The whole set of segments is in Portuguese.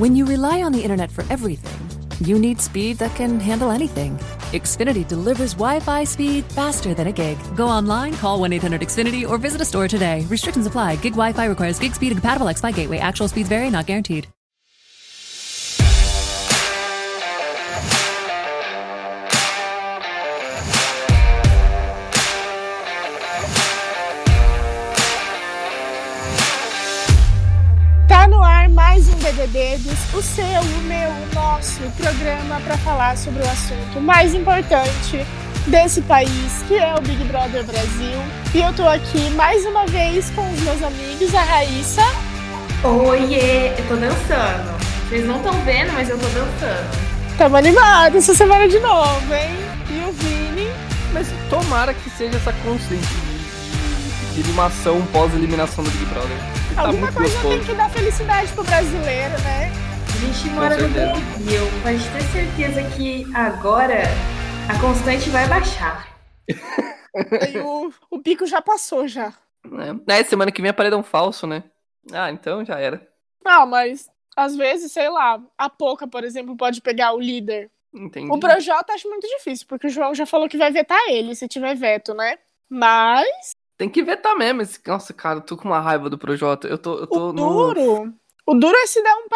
When you rely on the internet for everything, you need speed that can handle anything. Xfinity delivers Wi Fi speed faster than a gig. Go online, call 1 800 Xfinity, or visit a store today. Restrictions apply. Gig Wi Fi requires gig speed and compatible X Fi gateway. Actual speeds vary, not guaranteed. O seu, o meu, o nosso programa para falar sobre o assunto mais importante desse país, que é o Big Brother Brasil. E eu tô aqui mais uma vez com os meus amigos, a Raíssa. Oiê, eu tô dançando. Vocês não estão vendo, mas eu tô dançando. Tamo animado essa semana de novo, hein? E o Vini. Mas tomara que seja essa constante de, de animação pós-eliminação do Big Brother. Tá Alguma muito coisa gostoso. tem que dar felicidade pro brasileiro, né? A gente mora no. Brasil. Pode ter certeza que agora a constante vai baixar. E o, o pico já passou já. É, semana que vem é paredão falso, né? Ah, então já era. Não, mas às vezes, sei lá, a Poca, por exemplo, pode pegar o líder. Entendi. O Projota acho muito difícil, porque o João já falou que vai vetar ele, se tiver veto, né? Mas Tem que vetar mesmo. Esse... Nossa, cara, eu tô com uma raiva do Projota. Eu tô. Eu tô o duro. O duro é se dar um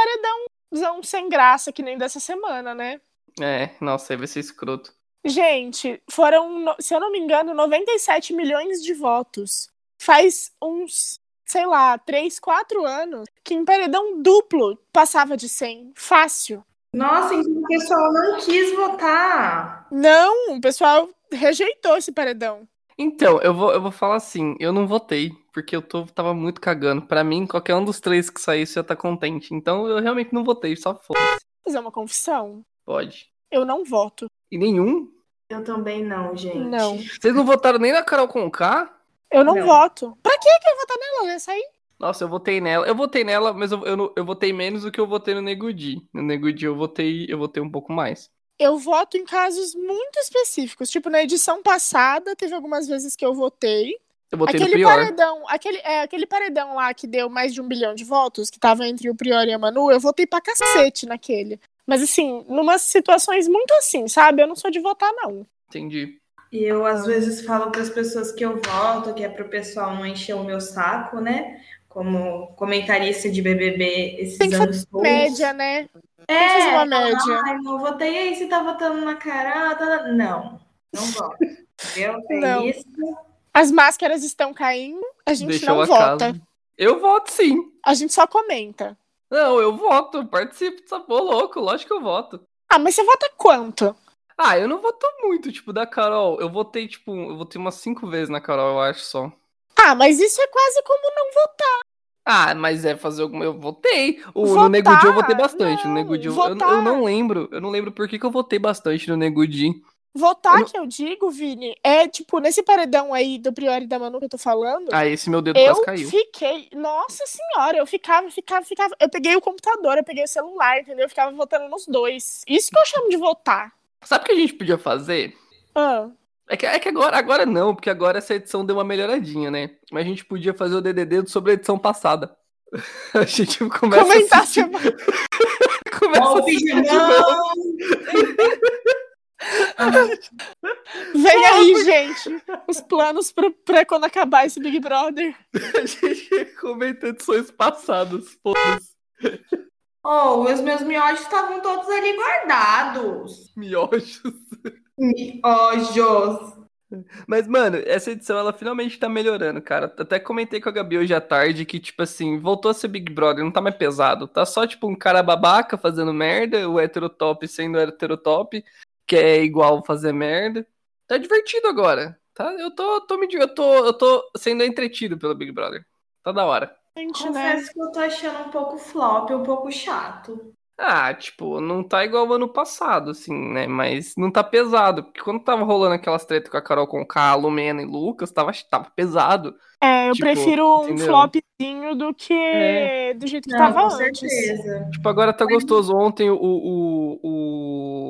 paredãozão sem graça, que nem dessa semana, né? É, nossa, aí vai ser escroto. Gente, foram, se eu não me engano, 97 milhões de votos. Faz uns, sei lá, 3, 4 anos que em paredão duplo passava de 100. Fácil. Nossa, então o pessoal não quis votar. Não, o pessoal rejeitou esse paredão. Então, eu vou, eu vou falar assim, eu não votei, porque eu tô, tava muito cagando. Pra mim, qualquer um dos três que saísse eu ia tá contente. Então eu realmente não votei, só foda-se. Vou fazer uma confissão. Pode. Eu não voto. E nenhum? Eu também não, gente. Não. Vocês não votaram nem na Carol Conká? Eu não, Não. voto. Pra que que eu vou votar nela? Ela ia sair? Nossa, eu votei nela. Eu votei nela, mas eu, eu, eu votei menos do que eu votei no Negudi. No Negudi eu votei, eu votei um pouco mais. Eu voto em casos muito específicos. Tipo, na edição passada, teve algumas vezes que eu votei. Eu votei no Aquele Prior. paredão, aquele, é, aquele paredão lá que deu mais de um bilhão de votos, que tava entre o Prior e a Manu, eu votei pra cacete naquele. Mas assim, numas situações muito assim, sabe? Eu não sou de votar, não. Entendi. E eu às vezes falo para as pessoas que eu voto, que é pro pessoal não encher o meu saco, né? Como comentarista de BBB esses Tem que anos todos. Média, né? É, que fazer uma falar, média. Ai, não votei aí, você tá votando na cara. ah, tá- Não, não voto. Entendeu? É Não. isso. As máscaras estão caindo, a gente Deixou não a vota. casa. Eu voto sim. A gente só comenta. Não, eu voto, eu participo dessa porra louco, lógico que eu voto. Ah, mas você vota quanto? Ah, eu não voto muito, tipo, da Carol. Eu votei, tipo, eu votei umas cinco vezes na Carol, eu acho só. Ah, mas isso é quase como não votar. Ah, mas é fazer alguma. Eu votei. O, Votar? no eu votei bastante. Não, no Negudi eu, eu, eu não lembro. Eu não lembro por que, que eu votei bastante no Negudi. Votar, Eu não- que eu digo, Vini, é tipo, nesse paredão aí do Prior e da Manu que eu tô falando, Ah, esse meu dedo eu quase caiu. fiquei. Nossa senhora, eu ficava, ficava, ficava. Eu peguei o computador, eu peguei o celular, entendeu? Eu ficava votando nos dois. Isso que eu chamo de votar. Sabe o que a gente podia fazer? Ah, É que, é que agora, agora não, porque agora essa edição deu uma melhoradinha, né? Mas a gente podia fazer o DDD sobre a edição passada. A gente começa comentar a assistir, começa Ó, a assistir. Vem aí, gente. Os planos pra, pra quando acabar esse Big Brother. A gente comenta edições passadas, foda-se. Oh, os meus miojos estavam todos ali guardados. Miojos. Miojos. Mas, mano, essa edição ela finalmente tá melhorando, cara. Até comentei com a Gabi hoje à tarde que, tipo assim, voltou a ser Big Brother, não tá mais pesado. Tá só, tipo, um cara babaca fazendo merda, o heterotop sendo heterotop, que é igual fazer merda. Tá divertido agora. Tá? Eu tô, tô me eu tô, eu tô sendo entretido pelo Big Brother. Tá da hora. Gente, né? Confesso que eu tô achando um pouco flop, um pouco chato. Ah, tipo, não tá igual ao ano passado, assim, né? Mas não tá pesado. Porque quando tava rolando aquelas tretas com a Carol com K, Lumena e Lucas, tava, tava pesado. É, eu Tipo, prefiro um entendeu? flopzinho do que É. do jeito que Não, tava com antes. certeza. Tipo, agora tá gostoso. Ontem o, o,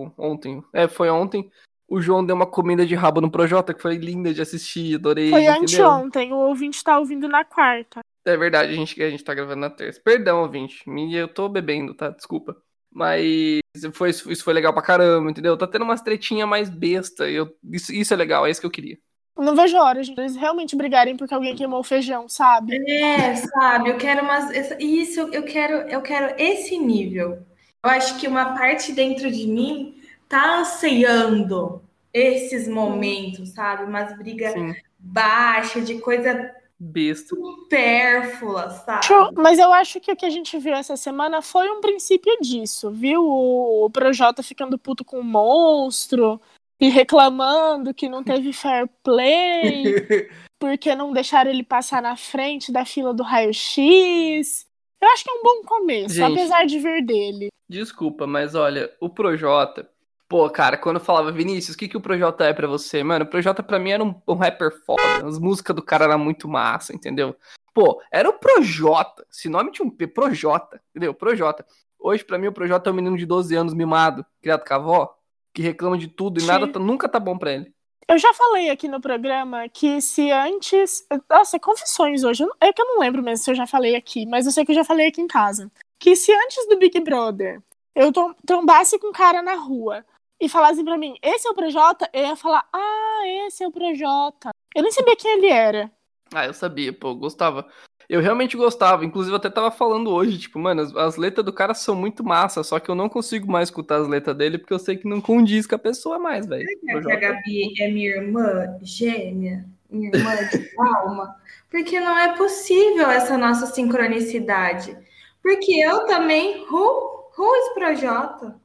o. Ontem. É, foi ontem. O João deu uma comida de rabo no Projota que foi linda de assistir, adorei. Foi entendeu? anteontem, o ouvinte tá ouvindo na quarta. É verdade, a gente, a gente tá gravando na terça. Perdão, ouvinte. Eu tô bebendo, tá? Desculpa. Mas foi, isso foi legal pra caramba, entendeu? Tá tendo umas tretinhas mais besta. Eu, isso, isso é legal, é isso que eu queria. Eu Não vejo a hora, gente. Eles realmente brigarem porque alguém queimou o feijão, sabe? É, sabe, eu quero umas. Isso, eu quero, eu quero esse nível. Eu acho que uma parte dentro de mim tá ansiando esses momentos, sabe? Umas brigas baixas, de coisa besta. supérflua, sabe? Mas eu acho que o que a gente viu essa semana foi um princípio disso, viu? O, o Projota ficando puto com o monstro e reclamando que não teve fair play porque não deixaram ele passar na frente da fila do raio-x. Eu acho que é um bom começo, Gente. apesar de vir dele. Desculpa, mas olha, o Projota. Pô, cara, quando eu falava, Vinícius, o que, que o Projota é pra você? Mano, o Projota pra mim era um, um rapper foda. As músicas do cara eram muito massa, entendeu? Pô, era o Projota. Esse nome tinha um P, Projota, entendeu? Projota. Hoje, pra mim, o Projota é um menino de 12 anos mimado, criado com a avó, que reclama de tudo e Sim. nada tá- nunca tá bom pra ele. Eu já falei aqui no programa que se antes. Nossa, confissões hoje. É que eu não lembro mesmo se eu já falei aqui, mas eu sei que eu já falei aqui em casa. Que se antes do Big Brother eu tom- trombasse com um cara na rua e falassem pra mim, esse é o Projota, eu ia falar, ah, esse é o Projota. Eu nem sabia quem ele era. Ah, eu sabia, pô, eu gostava. Eu realmente gostava. Inclusive, eu até tava falando hoje, tipo, mano, as, as letras do cara são muito massa, só que eu não consigo mais escutar as letras dele porque eu sei que não condiz com a pessoa mais, velho. É que a. Gabi é minha irmã gêmea, minha irmã de alma, porque não é possível essa nossa sincronicidade. Porque eu também, who, who is Projota?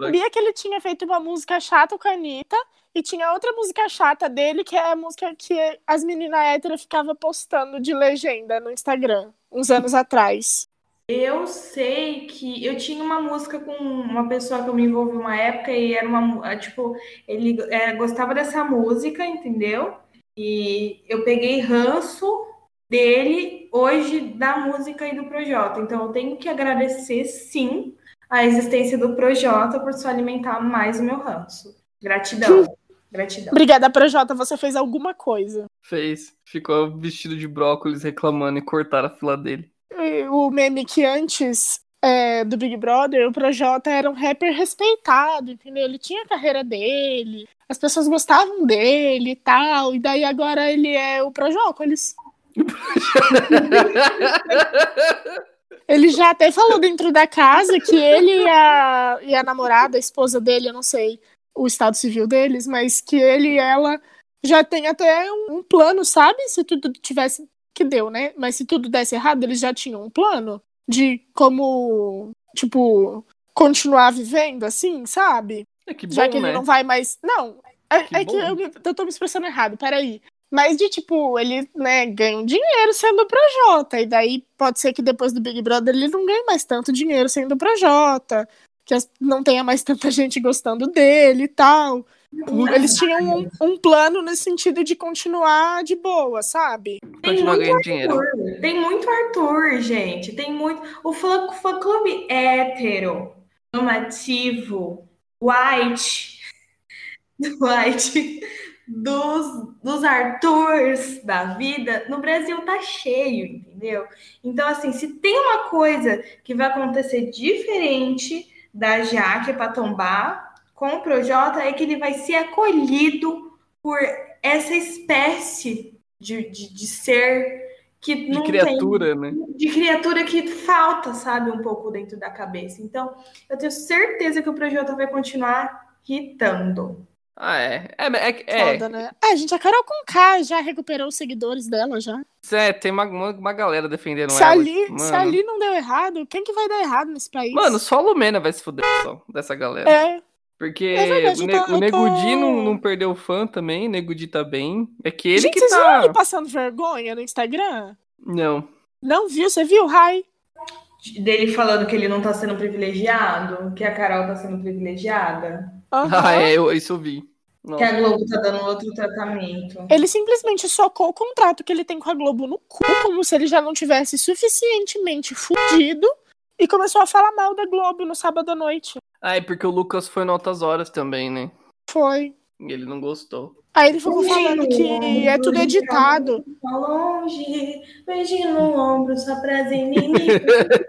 Sabia que ele tinha feito uma música chata com a Anitta e tinha outra música chata dele, que é a música que as meninas héteras ficavam postando de legenda no Instagram, uns anos atrás. Eu sei que eu tinha uma música com uma pessoa que eu me envolvi uma época e era uma, ah, tipo, ele é, gostava dessa música, entendeu? E eu peguei ranço dele hoje da música e do Projota. Então eu tenho que agradecer sim a existência do Projota por só alimentar mais o meu ranço. Gratidão. Gratidão. Obrigada, Projota, você fez alguma coisa. Fez. Ficou vestido de brócolis reclamando e cortaram a fila dele. E O meme que antes é, do Big Brother, o Projota era um rapper respeitado, entendeu? Ele tinha a carreira dele, as pessoas gostavam dele e tal, e daí agora ele é o Projócolis. Ele já até falou dentro da casa que ele e a, e a namorada, a esposa dele, eu não sei o estado civil deles, mas que ele e ela já tem até um, um plano, sabe? Se tudo tivesse. Que deu, né? Mas se tudo desse errado, eles já tinham um plano de como, tipo, continuar vivendo assim, sabe? É que bom, Já que ele né? não vai mais. Não, é Que é que eu, eu tô me expressando errado, peraí. Mas de tipo, ele né, ganha um dinheiro sendo Projota. E daí pode ser que depois do Big Brother ele não ganhe mais tanto dinheiro sendo Projota. Que não tenha mais tanta gente gostando dele e tal. Eles tinham um, um plano nesse sentido de continuar de boa, sabe? Tem Continuar muito ganhando dinheiro. Arthur, tem muito Arthur, gente. Tem muito. O fã, fã clube hétero, normativo, white, white, dos, dos Arthurs da vida, no Brasil tá cheio, entendeu? Então, assim, se tem uma coisa que vai acontecer diferente da Jaque para tombar com o Projota, é que ele vai ser acolhido por essa espécie de, de, de ser que De criatura, né? tem, de criatura que falta, sabe, um pouco dentro da cabeça. Então, eu tenho certeza que o Projota vai continuar irritando. Ah, é. É, é, é, Foda, né? Ah, gente, a Carol Conká já recuperou os seguidores dela já. é, tem uma, uma, uma galera defendendo Se ela. ali, Mano. se ali não deu errado, quem que vai dar errado nesse país? Mano, só a Lumena vai se fuder só, dessa galera. é, Porque É verdade, o, ne tô- o Nego tô- não, não perdeu fã também, o Nego Di tá bem. É que ele gente, que vocês viram tá. ele passando vergonha no Instagram? Não. Não viu? Você viu, Rai? Dele falando que ele não tá sendo privilegiado, que a Carol tá sendo privilegiada, Aham. Ah, é, eu, isso eu vi. Não. que a Globo tá dando outro tratamento. Ele simplesmente socou o contrato que ele tem com a Globo no cu, como se ele já não tivesse suficientemente fudido, e começou a falar mal da Globo no sábado à noite. Ah, é porque o Lucas foi em altas horas também, né? Foi. E ele não gostou. Aí ele ficou falando que ombro, é tudo beijinho editado. Tá longe, beijinho no ombro, só prazer inimigo.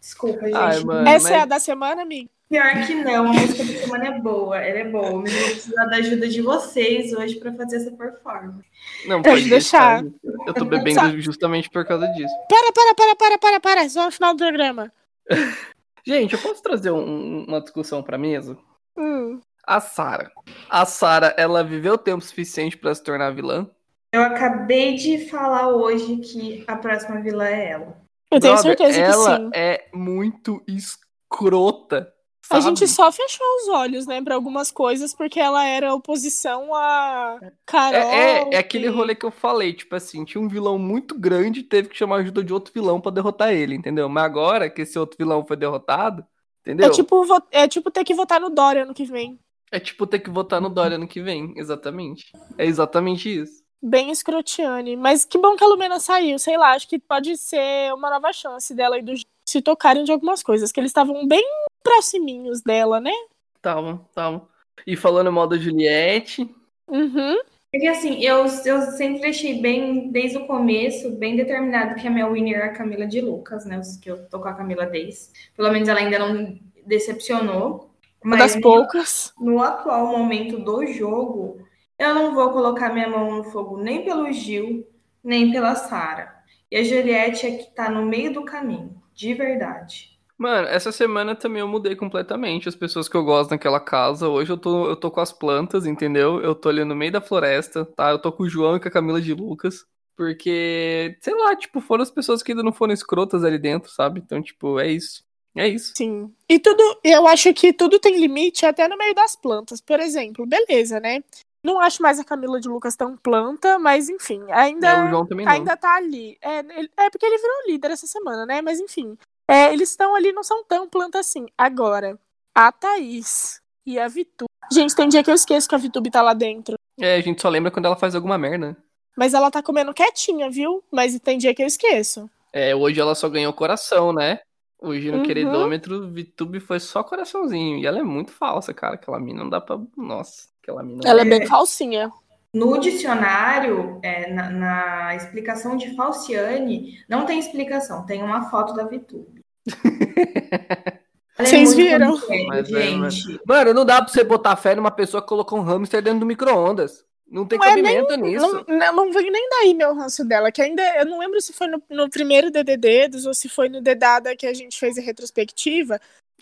Desculpa, gente. Ai, mano. Essa é mas- a da semana, amiga? Pior que não, a música da semana é boa, ela é boa. Mas eu vou precisar da ajuda de vocês hoje pra fazer essa performance. Não, Pode deixar. Eu tô bebendo justamente por causa disso. Para, para, para, para, para, para. Só no final do programa. Gente, eu posso trazer um- uma discussão pra mesa? Hum. A Sarah. A Sarah, ela viveu tempo suficiente pra se tornar vilã? Eu acabei de falar hoje que a próxima vilã é ela. Eu tenho Brother, certeza que ela sim. é muito escrota. A sabe? gente só fechou os olhos, né, pra algumas coisas, porque ela era oposição a Carol. É, é, é aquele e- rolê que eu falei, tipo assim, tinha um vilão muito grande e teve que chamar a ajuda de outro vilão pra derrotar ele, entendeu? Mas agora que esse outro vilão foi derrotado, entendeu? É tipo, é tipo ter que votar no Dória ano que vem. É tipo ter que votar no Dória ano que vem, exatamente. É exatamente isso. Bem escrotiane. Mas que bom que a Lumena saiu, sei lá, acho que pode ser uma nova chance dela e do se tocarem de algumas coisas, que eles estavam bem proximinhos dela, né? Tava, tava. E falando mal da Juliette, Uhum. Porque assim, eu, eu sempre deixei bem, desde o começo, bem determinado que a minha winner é a Camila de Lucas, né? Que eu tô com a Camila desde. Pelo menos ela ainda não decepcionou. Uma Mas das poucas. no atual momento do jogo, eu não vou colocar minha mão no fogo nem pelo Gil, nem pela Sara. E a Juliette é que tá no meio do caminho, de verdade. Mano, essa semana também eu mudei completamente as pessoas que eu gosto naquela casa. Hoje eu tô, eu tô com as plantas, entendeu? Eu tô ali no meio da floresta, tá? Eu tô com o João e com a Camila de Lucas. Porque, sei lá, tipo, foram as pessoas que ainda não foram escrotas ali dentro, sabe? Então, tipo, é isso. É isso. Sim. E tudo, eu acho que tudo tem limite até no meio das plantas. Por exemplo, beleza, né? Não acho mais a Camila de Lucas tão planta, mas enfim, ainda. É, ainda tá ali. É, ele- é porque ele virou líder essa semana, né? Mas enfim. É, eles estão ali, não são tão planta assim. Agora, a Thaís e a Vitube. Gente, tem dia que eu esqueço que a Vitube tá lá dentro. É, a gente só lembra quando ela faz alguma merda. Mas ela tá comendo quietinha, viu? Mas tem dia que eu esqueço. É, hoje ela só ganhou coração, né? Hoje no Uhum. queridômetro, Vitube foi só coraçãozinho. E ela é muito falsa, cara. Aquela mina não dá pra. Nossa, aquela mina. Ela é bem falsinha. No dicionário, é, na, na explicação de Falciane, não tem explicação, tem uma foto da Vitube. Ela é Vocês muito viram? Mas é, gente. Mano, não dá pra você botar fé numa pessoa que colocou um hamster dentro do micro-ondas. Não tem Não é cabimento nisso. Não, não, não vem nem daí meu ranço dela, que ainda eu não lembro se foi no, no primeiro DDD ou se foi no Dedada que a gente fez a retrospectiva,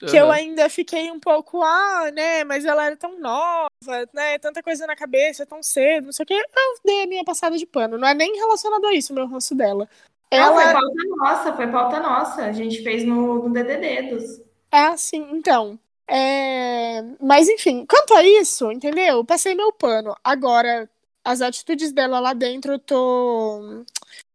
que eu Aham. ainda fiquei um pouco, ah, né, mas ela era tão nova, né, tanta coisa na cabeça, tão cedo, não sei o que, eu dei a minha passada de pano, não é nem relacionado a isso o meu ranço dela. Não, foi Ela pauta nossa, foi pauta nossa. A gente fez no, no DDD dos. é assim, então, é... mas enfim, quanto a isso, entendeu, passei meu pano, agora... As atitudes dela lá dentro, eu tô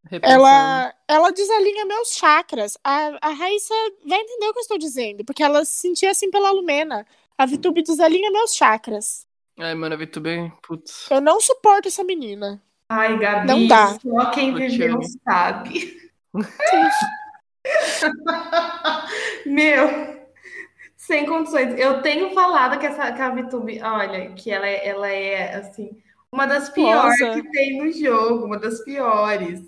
Repensando. ela, ela desalinha meus chakras. A, a Raíssa vai entender o que eu estou dizendo, porque ela se sentia assim pela Lumena. A Vitube desalinha meus chakras. Ai, mano, a Vitube, putz. Eu não suporto essa menina. Ai, Gabi, Não dá. só quem viveu sabe. Meu, sem condições. Eu tenho falado que, essa, que a Vitube, olha, que ela, é- ela é, assim, uma das piores Nossa. que tem no jogo, uma das piores.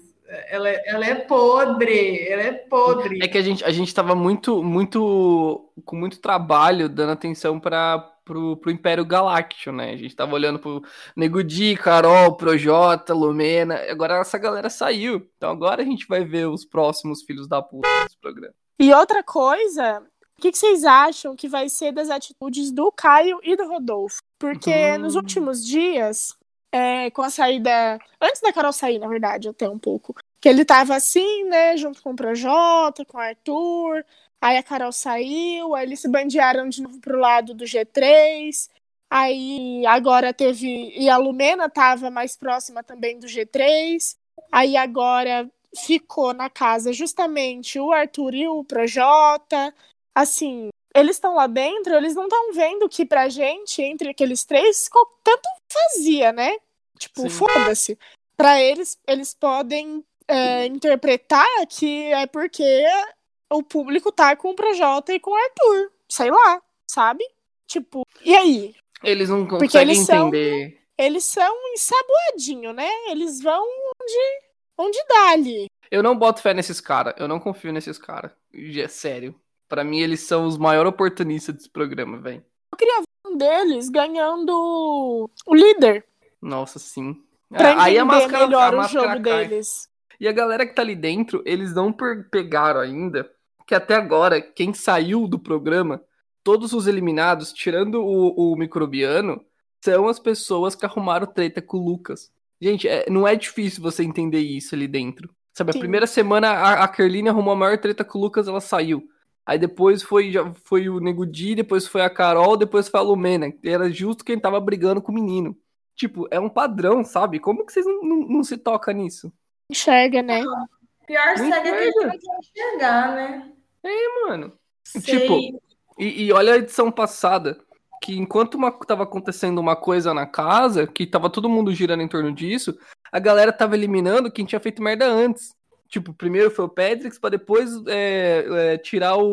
Ela, é- ela é podre, ela é podre. É que a gente, a gente tava muito, muito, com muito trabalho dando atenção para pro, pro Império Galáctico, né? A gente tava olhando pro Nego Di, Carol, Projota, Lumena. Agora essa galera saiu. Então agora a gente vai ver os próximos filhos da puta desse programa. E outra coisa, o que, que vocês acham que vai ser das atitudes do Caio e do Rodolfo? Porque Hum. nos últimos dias, é, com a saída. Antes da Carol sair, na verdade, até um pouco. Que ele tava assim, né, junto com o Projota, com o Arthur. Aí a Carol saiu, aí eles se bandearam de novo pro lado do G3. Aí agora teve. E a Lumena tava mais próxima também do G3. Aí agora ficou na casa justamente o Arthur e o Projota. Assim, eles estão lá dentro, eles não estão vendo que pra gente, entre aqueles três, tanto fazia, né? Tipo, foda-se. Pra eles, eles podem é, interpretar que é porque o público tá com o Projota e com o Arthur. Sei lá, sabe? Tipo, e aí? Eles não Porque conseguem eles são- entender. Eles são ensaboadinho, né? Eles vão onde, onde dá ali. Eu não boto fé nesses caras. Eu não confio nesses caras. É sério. Pra mim, eles são os maiores oportunistas desse programa, velho. Um deles ganhando o líder. Nossa, sim. Pra Ah, entender a máscara, melhor a o jogo cai. deles. E a galera que tá ali dentro, eles não pegaram ainda que até agora, quem saiu do programa, todos os eliminados, tirando o, o microbiano, são as pessoas que arrumaram treta com o Lucas. Gente, é- não é difícil você entender isso ali dentro. Sabe, a Sim. primeira semana a, a Kerline arrumou a maior treta com o Lucas, ela saiu. Aí depois foi, já foi o Nego Di, depois foi a Carol, depois foi a Lumena. que Era justo quem tava brigando com o menino. Tipo, é um padrão, sabe? Como que vocês não, não, não se tocam nisso? Enxerga, né? Pior Muito segue é que gente vai enxergar, né? Mano, Sei. Tipo, E, e olha a edição passada, que enquanto uma, tava acontecendo uma coisa na casa, que tava todo mundo girando em torno disso, a galera tava eliminando quem tinha feito merda antes. Tipo, primeiro foi o Patrick, pra depois é, é, tirar o,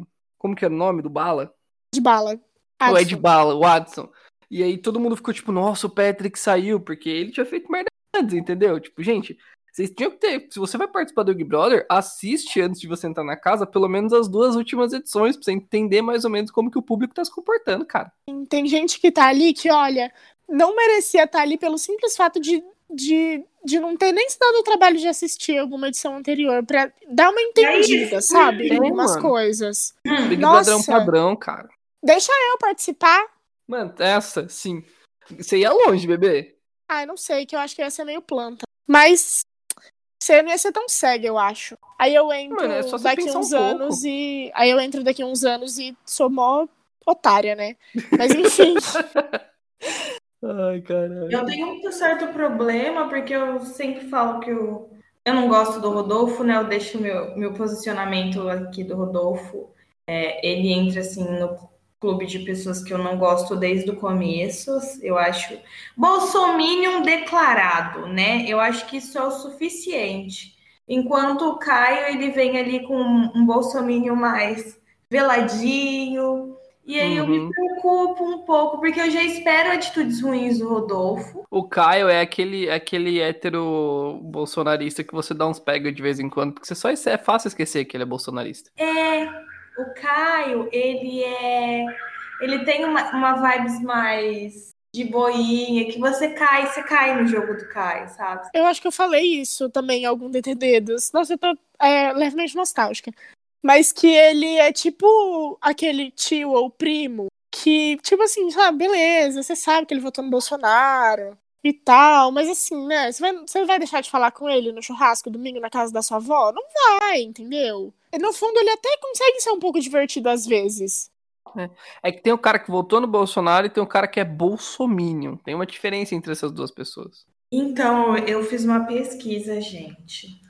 o- Como que era o nome do Bala? De bala. O Ed Adson. Bala, o Watson. E aí todo mundo ficou tipo, nossa, o Patrick saiu, porque ele tinha feito merda antes, entendeu? Tipo, gente, vocês tinham que ter. Se você vai participar do Big Brother, assiste antes de você entrar na casa, pelo menos as duas últimas edições, pra você entender mais ou menos como que o público tá se comportando, cara. Tem gente que tá ali que, olha, não merecia estar ali pelo simples fato de, de, de não ter nem se dado o trabalho de assistir alguma edição anterior pra dar uma entendida, sabe? É, Em algumas mano. coisas. Hum, Big Nossa. Brother é um padrão, cara. Deixa eu participar. Mano, essa, sim. Você ia longe, bebê. Ah, eu não sei, que eu acho que ia ser meio planta. Mas você não ia ser tão cega, eu acho. Aí eu entro Mano, é daqui pensar um uns pouco. anos e. Aí eu entro daqui uns anos e sou mó otária, né? Mas enfim. Ai, caralho. Eu tenho um certo problema, porque eu sempre falo que eu, eu não gosto do Rodolfo, né? Eu deixo meu, meu posicionamento aqui do Rodolfo. É, ele entra assim no clube de pessoas que eu não gosto desde o começo. Eu acho. Bolsominion declarado, né? Eu acho que isso é o suficiente. Enquanto o Caio ele vem ali com um bolsominion mais veladinho. E aí eu me Uhum. preocupo um pouco, porque eu já espero atitudes ruins do Rodolfo. O Caio é aquele, é aquele hétero bolsonarista que você dá uns pega de vez em quando, porque você só é fácil esquecer que ele é bolsonarista. É, o Caio, ele é. Ele tem uma, uma vibes mais de boinha, que você cai, você cai no jogo do Caio, sabe? Eu acho que eu falei isso também em algum DTD. Nossa, eu tô é, levemente nostálgica. Mas que ele é tipo aquele tio ou primo que, tipo assim, sabe, beleza, você sabe que ele votou no Bolsonaro e tal, mas assim, né? Você vai, você vai deixar de falar com ele no churrasco domingo na casa da sua avó? Não vai, entendeu? E no fundo, ele até consegue ser um pouco divertido às vezes. É que tem o cara que votou no Bolsonaro e tem o cara que é bolsominion. Tem uma diferença entre essas duas pessoas. Então, eu fiz uma pesquisa, gente.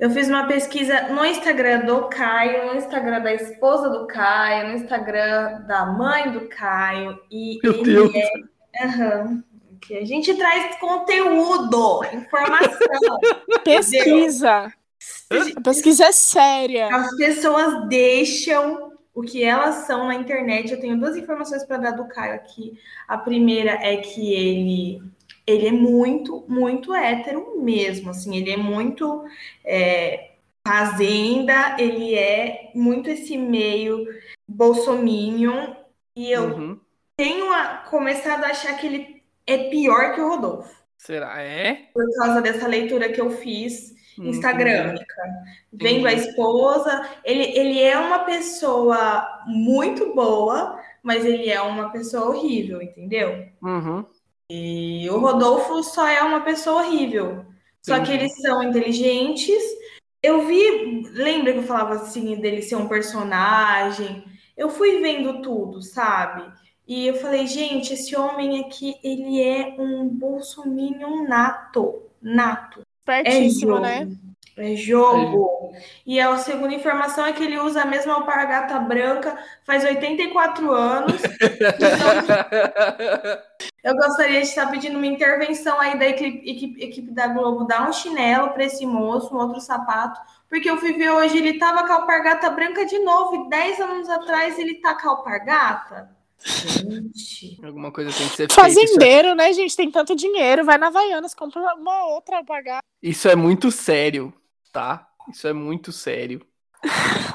Eu fiz uma pesquisa no Instagram do Caio, no Instagram da esposa do Caio, no Instagram da mãe do Caio. E Meu ele Deus. é. Que a gente traz conteúdo, informação. Pesquisa. A pesquisa é séria. As pessoas deixam o que elas são na internet. Eu tenho duas informações para dar do Caio aqui. A primeira é que ele ele é muito, muito hétero mesmo. Assim, ele é muito é, fazenda, ele é muito esse meio bolsominion. E eu Uhum. tenho a- começado a achar que ele é pior que o Rodolfo. Será? É? Por causa dessa leitura que eu fiz Uhum. Instagramica. Vendo a esposa, ele, ele é uma pessoa muito boa, mas ele é uma pessoa horrível, entendeu? Uhum. E o Rodolfo só é uma pessoa horrível. Só que eles são inteligentes. Eu vi, lembra que eu falava assim dele ser um personagem? Eu fui vendo tudo, sabe? E eu falei, gente, esse homem aqui, ele é um bolsominion nato, nato. É Pertíssimo, jogo. né? É jogo. E a segunda informação é que ele usa a mesma alpargata branca faz 84 anos. Eu gostaria de estar pedindo uma intervenção aí da equipe, equipe, equipe da Globo, dar um chinelo para esse moço, um outro sapato, porque eu fui ver hoje, ele tava com a alpargata branca de novo, e 10 anos atrás ele tá com a alpargata. Gente. Alguma coisa tem que ser feita. Fazendeiro, né, gente? Tem tanto dinheiro, vai na Havaianas, compra uma outra a pagar. Isso é muito sério, tá? Isso é muito sério.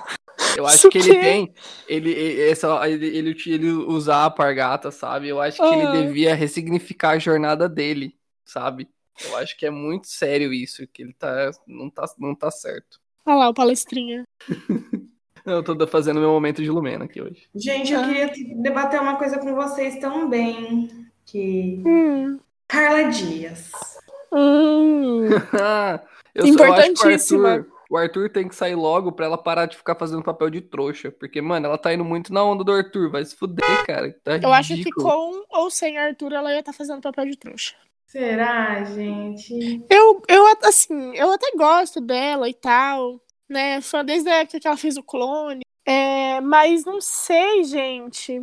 Eu acho que ele tem. Ele, essa, ele, ele, ele usar a pargata, sabe? Eu acho que ele Ah. devia ressignificar a jornada dele, sabe? Eu acho que é muito sério isso, que ele tá. Não tá, não tá certo. Olha lá, o palestrinha. Eu tô fazendo meu momento de Lumena aqui hoje. Gente, eu queria te- debater uma coisa com vocês também. Que. Hum. Carla Dias. Hum. eu, só- eu acho que o Importantíssima. Arthur, o Arthur tem que sair logo pra ela parar de ficar fazendo papel de trouxa. Porque, mano, ela tá indo muito na onda do Arthur. Vai se fuder, cara. Tá Eu acho que com ou sem Arthur ela ia estar fazendo papel de trouxa. Será, gente? Eu, eu, assim, eu até gosto dela e tal, né? Fã desde a época que ela fez o clone. É, mas não sei, gente.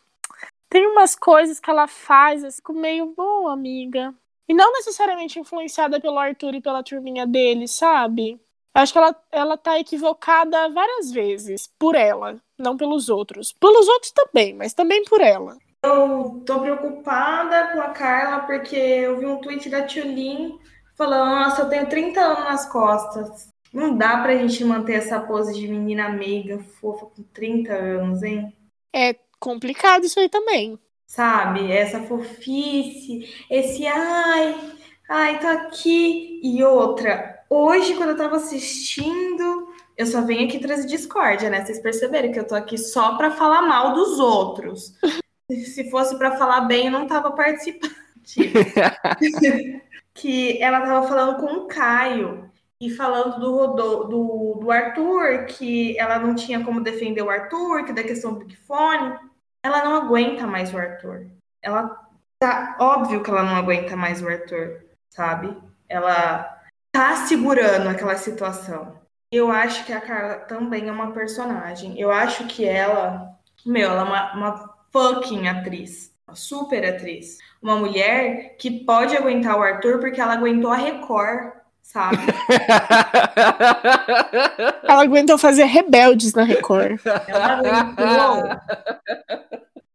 Tem umas coisas que ela faz, assim, com meio boa, amiga. E não necessariamente influenciada pelo Arthur e pela turminha dele, sabe? Acho que ela, ela tá equivocada várias vezes. Por ela, não pelos outros. Pelos outros também, mas também por ela. Eu tô preocupada com a Carla porque eu vi um tweet da Tulin falando: Nossa, eu tenho 30 anos nas costas. Não dá pra gente manter essa pose de menina meiga, fofa, com 30 anos, hein? É complicado isso aí também. Sabe? Essa fofice, esse ai, ai, tô aqui. E outra, hoje, quando eu tava assistindo, eu só venho aqui trazer discórdia, né? Vocês perceberam que eu tô aqui só pra falar mal dos outros. Se fosse pra falar bem, eu não tava participando. que ela tava falando com o Caio e falando do, Rodô, do, do Arthur, que ela não tinha como defender o Arthur, que da questão do Big Fone. Ela não aguenta mais o Arthur. Ela tá óbvio que ela não aguenta mais o Arthur, sabe? Ela tá segurando aquela situação. Eu acho que a Carla também é uma personagem. Eu acho que ela, meu, ela é uma, uma fucking atriz, uma super atriz, uma mulher que pode aguentar o Arthur porque ela aguentou a Record, sabe? Ela aguentou fazer rebeldes na Record. Ela aguentou.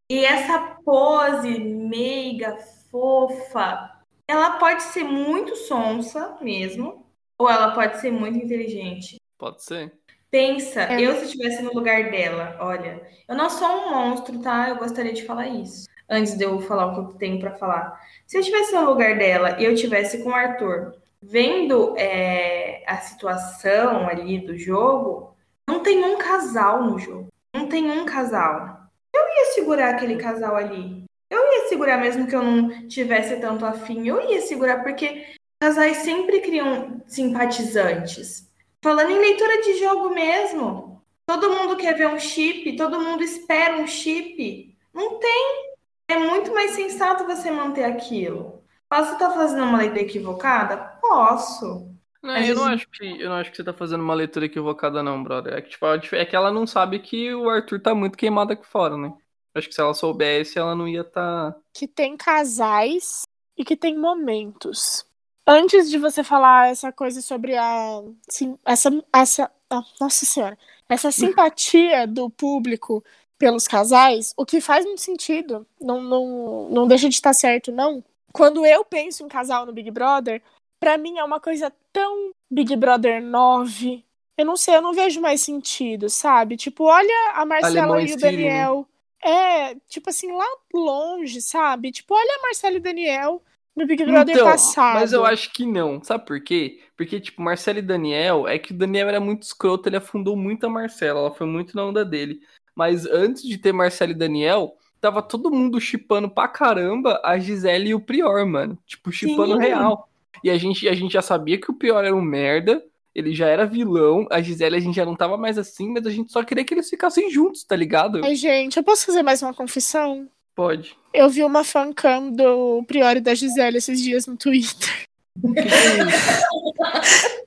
E essa pose meiga, fofa, ela pode ser muito sonsa mesmo, ou ela pode ser muito inteligente. Pode ser. Pensa, É. eu se estivesse no lugar dela, olha, eu não sou um monstro, tá? Eu gostaria de falar isso. Antes de eu falar o que eu tenho pra falar. Se eu estivesse no lugar dela e eu estivesse com o Arthur, vendo é, a situação ali do jogo, não tem um casal no jogo. Não tem um casal. Eu ia segurar aquele casal ali. Eu ia segurar mesmo que eu não tivesse tanto afim. Eu ia segurar porque casais sempre criam simpatizantes. Falando em leitura de jogo mesmo, todo mundo quer ver um chip, todo mundo espera um chip. Não tem. É muito mais sensato você manter aquilo. Posso estar fazendo uma leitura equivocada? Posso. Não, eu, não acho que, eu não acho que você tá fazendo uma leitura equivocada, não, brother. É que, tipo, é que ela não sabe que o Arthur tá muito queimado aqui fora, né? Acho que se ela soubesse, ela não ia tá. que tem casais e que tem momentos. Antes de você falar essa coisa sobre a sim, essa, essa ah, nossa senhora, essa simpatia do público pelos casais, o que faz muito sentido, não, não, não deixa de estar certo, não. Quando eu penso em casal no Big Brother, pra mim é uma coisa tão Big Brother 9. Eu não sei, eu não vejo mais sentido, sabe? Tipo, olha a Marcela Alemão e o né? Daniel. É, tipo assim, lá longe, sabe? Tipo, olha a Marcela e Daniel no Big Brother Então, passado. mas eu acho que não. Sabe por quê? Porque, tipo, Marcelo e Daniel, é que o Daniel era muito escroto, ele afundou muito a Marcela, ela foi muito na onda dele. Mas antes de ter Marcelo e Daniel, tava todo mundo chipando pra caramba a Gisele e o Prior, mano. Tipo, chipando real. E a gente, a gente já sabia que o Prior era um merda, ele já era vilão, a Gisele a gente já não tava mais assim, mas a gente só queria que eles ficassem juntos, tá ligado? Ai, gente, eu posso fazer mais uma confissão? Pode. Eu vi uma fancam do Priori da Gisele esses dias no Twitter. Que que é isso?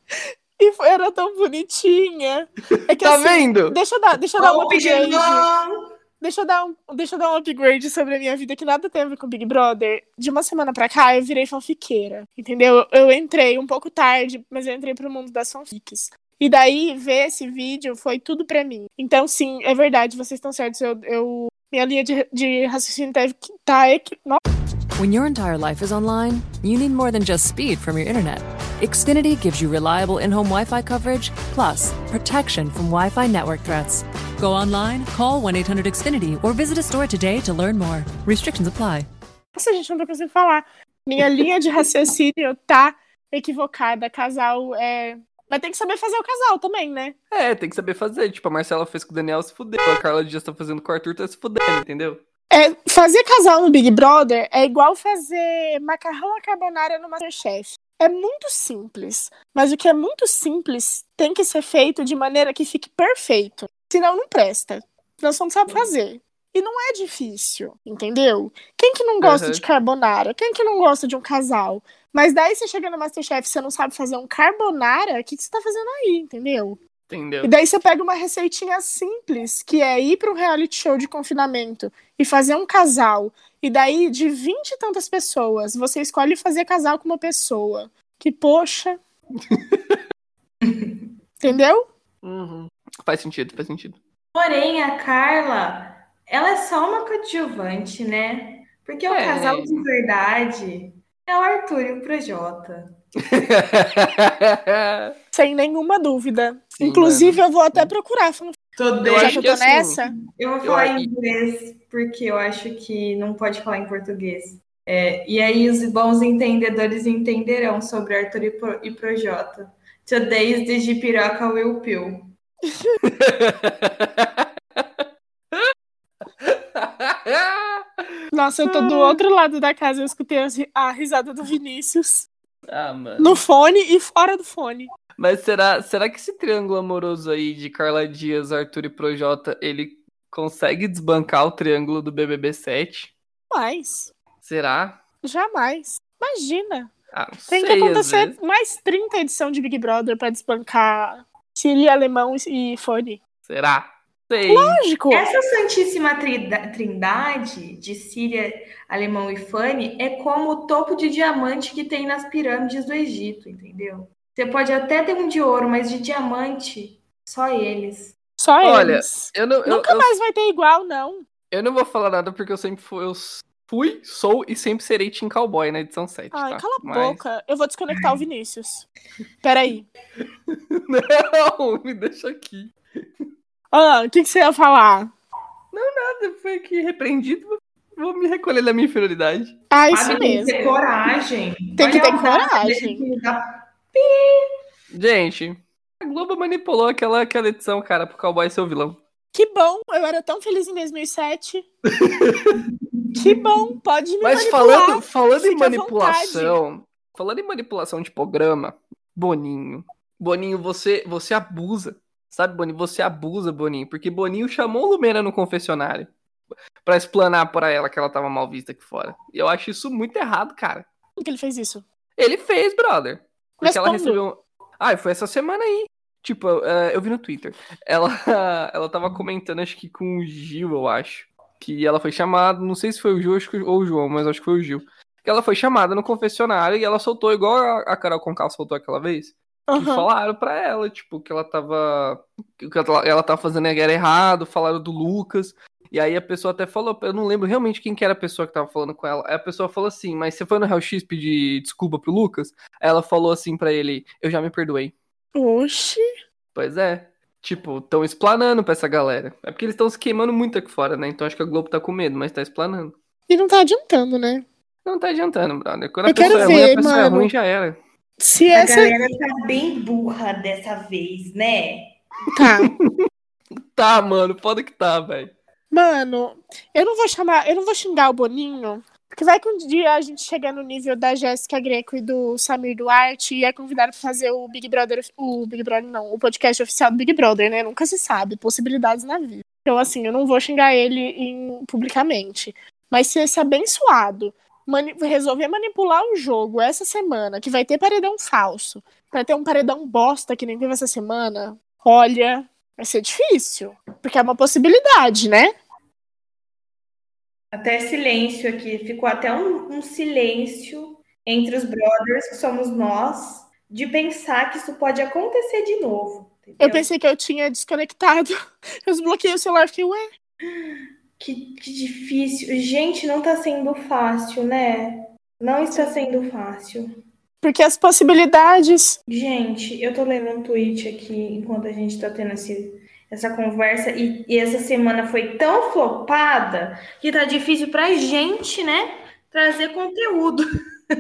E foi- era tão bonitinha. É que tá assim, vendo? Deixa eu dar, deixa eu dar um Ô, upgrade. Deixa eu, dar um, deixa eu dar um upgrade sobre a minha vida que nada tem a ver com Big Brother. De uma semana pra cá, eu virei fanfiqueira. Entendeu? Eu entrei um pouco tarde, mas eu entrei pro mundo das fanfics. E daí, ver esse vídeo foi tudo pra mim. Então, sim, é verdade, vocês estão certos. Eu, eu Minha linha de, de raciocínio que tá equi... Nossa. When your entire life is online, you need more than just speed from your internet. Xfinity gives you reliable in home Wi Fi coverage, plus protection from Wi Fi network threats. Go online, call 1 800 Xfinity, or visit a store today to learn more. Restrictions apply. Nossa, gente, não tô conseguindo falar. Minha linha de raciocínio tá equivocada. Casal é. Mas tem que saber fazer o casal também, né? É, tem que saber fazer. Tipo, a Marcela fez com o Daniel se fudeu, a Carla Dias tá fazendo com o Arthur, tá se fudendo, entendeu? É, fazer casal no Big Brother é igual fazer macarrão à carbonara no Masterchef. É muito simples, mas o que é muito simples tem que ser feito de maneira que fique perfeito. Senão não presta. Senão você não sabe fazer. E não é difícil, entendeu? Quem que não gosta Uhum. de carbonara? Quem que não gosta de um casal? Mas daí você chega no Masterchef e você não sabe fazer um carbonara, o que, que você tá fazendo aí, entendeu? Entendeu? E daí você pega uma receitinha simples, que é ir para um reality show de confinamento e fazer um casal. E daí, de vinte e tantas pessoas, você escolhe fazer casal com uma pessoa. Que, poxa. Entendeu? Uhum. Faz sentido, faz sentido. Porém, a Carla, ela é só uma coadjuvante, né? Porque o É. casal de verdade é o Arthur e o Projota. Sem nenhuma dúvida. Sim, Inclusive, eu vou até procurar. Eu Já acho que eu que tô assim, nessa. Eu vou Eu falar acho- em inglês porque eu acho que não pode falar em português. É, e aí os bons entendedores entenderão sobre Arthur e, Pro, e Projota. Today's the Jipiroca will pill. Nossa, eu tô do outro lado da casa. Eu escutei a risada do Vinícius. Ah, mano. No fone e fora do fone. Mas será, será que esse triângulo amoroso aí de Carla Dias, Arthur e Projota, ele consegue desbancar o triângulo do BBB 7? Mas, Será? jamais. Imagina. Ah, Tem sei, que acontecer mais 30 edição de Big Brother pra desbancar Siri, Alemão e Fone. Será? Sei. Lógico. Essa santíssima trindade de Síria, Alemão e Fanny é como o topo de diamante que tem nas pirâmides do Egito, entendeu? Você pode até ter um de ouro, mas de diamante, só eles. Só Olha, eles. Eu não, eu, Nunca eu, mais vai ter igual, não. eu não vou falar nada porque eu sempre fui, eu fui, sou e sempre serei Team Cowboy na edição 7. Ai, tá? cala a Mas- boca. Eu vou desconectar o Vinícius. Peraí. Não, me deixa aqui. Ah, o que, que você ia falar? Nada, foi aqui repreendido. vou- me recolher da minha inferioridade. Ah, isso Sabe, tem que mesmo. ter coragem. Tem que ter coragem. Gente, a Globo manipulou aquela, aquela edição, cara, pro cowboy ser o vilão. Que bom, eu era tão feliz em 2007. que bom, pode me Mas manipular. falando, falando em manipulação, falando em manipulação de programa, Boninho. Boninho, você, você abusa. Sabe, Boninho? Você abusa, Boninho. Porque Boninho chamou Lumena no confessionário. Pra explanar pra ela que ela tava mal vista aqui fora. E eu acho isso muito errado, cara. Como que ele fez isso? Ele fez, brother. Porque Mas ela recebeu. Ah, foi essa semana aí. Tipo, eh, eu vi no Twitter. Ela, ela tava comentando, acho que com o Gil, eu acho. Que ela foi chamada, não sei se foi o Gil ou o João, mas acho que foi o Gil. Que ela foi chamada no confessionário e ela soltou, igual a a Carol Concal soltou aquela vez. Aham. falaram pra ela, tipo, que ela tava. Que ela, ela tava fazendo era errado, falaram do Lucas. E aí a pessoa até falou, eu não lembro realmente quem que era a pessoa que tava falando com ela. Aí a pessoa falou assim, mas você foi no Real X pedir desculpa pro Lucas? Aí ela falou assim pra ele, eu já me perdoei. Oxi. Pois é. Tipo, tão explanando pra essa galera. É porque eles estão se queimando muito aqui fora, né? Então acho que a Globo tá com medo, mas tá explanando. E não tá adiantando, né? Não tá adiantando, brother. Quando Eu a pessoa quero é ruim, ver, a pessoa é mano. ruim já era. Se A essa. galera tá bem burra dessa vez, né? Tá. Tá, mano, foda que tá, velho. Mano, eu não vou chamar, eu não vou xingar o Boninho, porque vai que um dia a gente chegar no nível da Jéssica Greco e do Samir Duarte e é convidado pra fazer o Big Brother, o Big Brother não, o podcast oficial do Big Brother, né? Nunca se sabe, possibilidades na vida. Então, assim, eu não vou xingar ele em- publicamente. Mas se esse abençoado mani- resolver manipular o jogo essa semana, que vai ter paredão falso, vai ter um paredão bosta que nem teve essa semana, olha, vai ser difícil. Porque é uma possibilidade, né? Até silêncio aqui. Ficou até um, um silêncio entre os brothers, que somos nós, de pensar que isso pode acontecer de novo. Eu entendeu? pensei que eu tinha desconectado. Eu desbloqueei o celular e fiquei, ué. Que, que difícil. Gente, não tá sendo fácil, né? Não está sendo fácil. Porque as possibilidades. Gente, eu tô lendo um tweet aqui enquanto a gente tá tendo esse, essa conversa e, e essa semana foi tão flopada que tá difícil pra gente, né? Trazer conteúdo.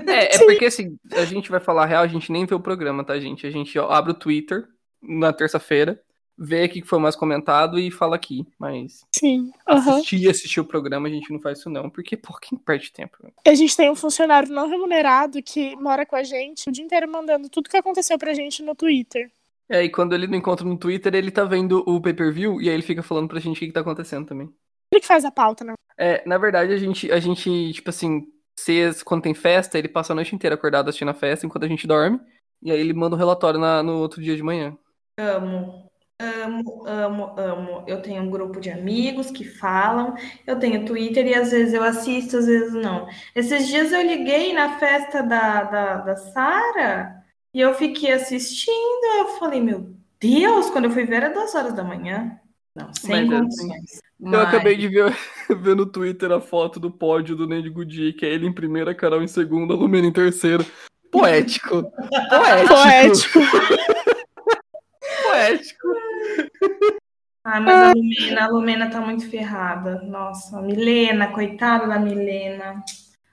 É, é porque assim, a gente vai falar real, a gente nem vê o programa, tá, gente? A gente ó, abre o Twitter na terça-feira, vê o que foi mais comentado e fala aqui. Mas Sim. uhum. assistir assistir o programa, a gente não faz isso não, porque, pô, quem perde tempo? A gente tem um funcionário não remunerado que mora com a gente o dia inteiro mandando tudo que aconteceu pra gente no Twitter. É, e quando ele não encontra no Twitter, ele tá vendo o pay-per-view e aí ele fica falando pra gente o que, que tá acontecendo também. Ele que faz a pauta, né? É, na verdade, a gente, a gente tipo assim, se, quando tem festa, ele passa a noite inteira acordado assistindo a festa enquanto a gente dorme. E aí ele manda um relatório na, no outro dia de manhã. Amo, amo, amo, amo. Eu tenho um grupo de amigos que falam, eu tenho Twitter e às vezes eu assisto, às vezes não. Esses dias eu liguei na festa da, da, da Sara e eu fiquei assistindo. Eu falei, meu Deus, quando eu fui ver era duas horas da manhã. Não, sem Mas é condições. Eu Mas- acabei de ver, ver no Twitter a foto do pódio do Ned Goody, que é ele em primeira, Carol em segunda, Lumena em terceiro. Poético. Poético. Poético. Poético. Ah, mas a Lumena, a Lumena tá muito ferrada. Nossa, a Milena, coitada da Milena.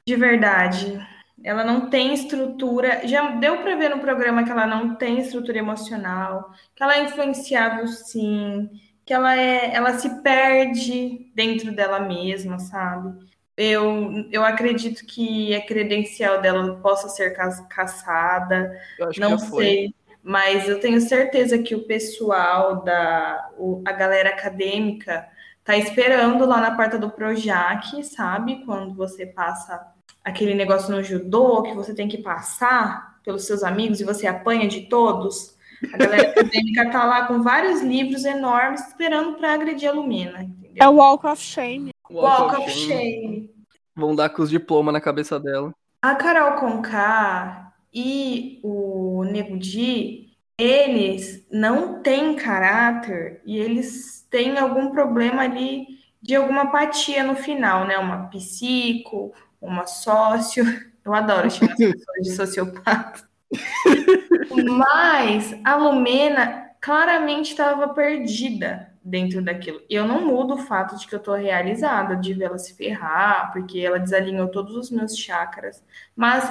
De verdade. Ela não tem estrutura. Já deu pra ver no programa que ela não tem estrutura emocional, que ela é influenciável sim, que ela é, ela se perde dentro dela mesma, sabe? Eu, eu acredito que a credencial dela possa ser ca- caçada. Eu acho Não já foi. Mas eu tenho certeza que o pessoal da o- a galera acadêmica tá esperando lá na porta do Projac, sabe? Quando você passa aquele negócio no judô que você tem que passar pelos seus amigos e você apanha de todos. A galera acadêmica tá lá com vários livros enormes esperando para agredir a Lumena, entendeu? É o Walk of Shame. Walk of Shame. Vão dar com os diplomas na cabeça dela. A Carol Conká e o Nego Di, eles não têm caráter e eles têm algum problema ali de alguma apatia no final, né? Uma psico, uma sócio. Eu adoro chamar as pessoas de sociopata. Mas a Lumena claramente estava perdida dentro daquilo. E eu não mudo o fato de que eu tô realizada de vê-la se ferrar, porque ela desalinhou todos os meus chakras. Mas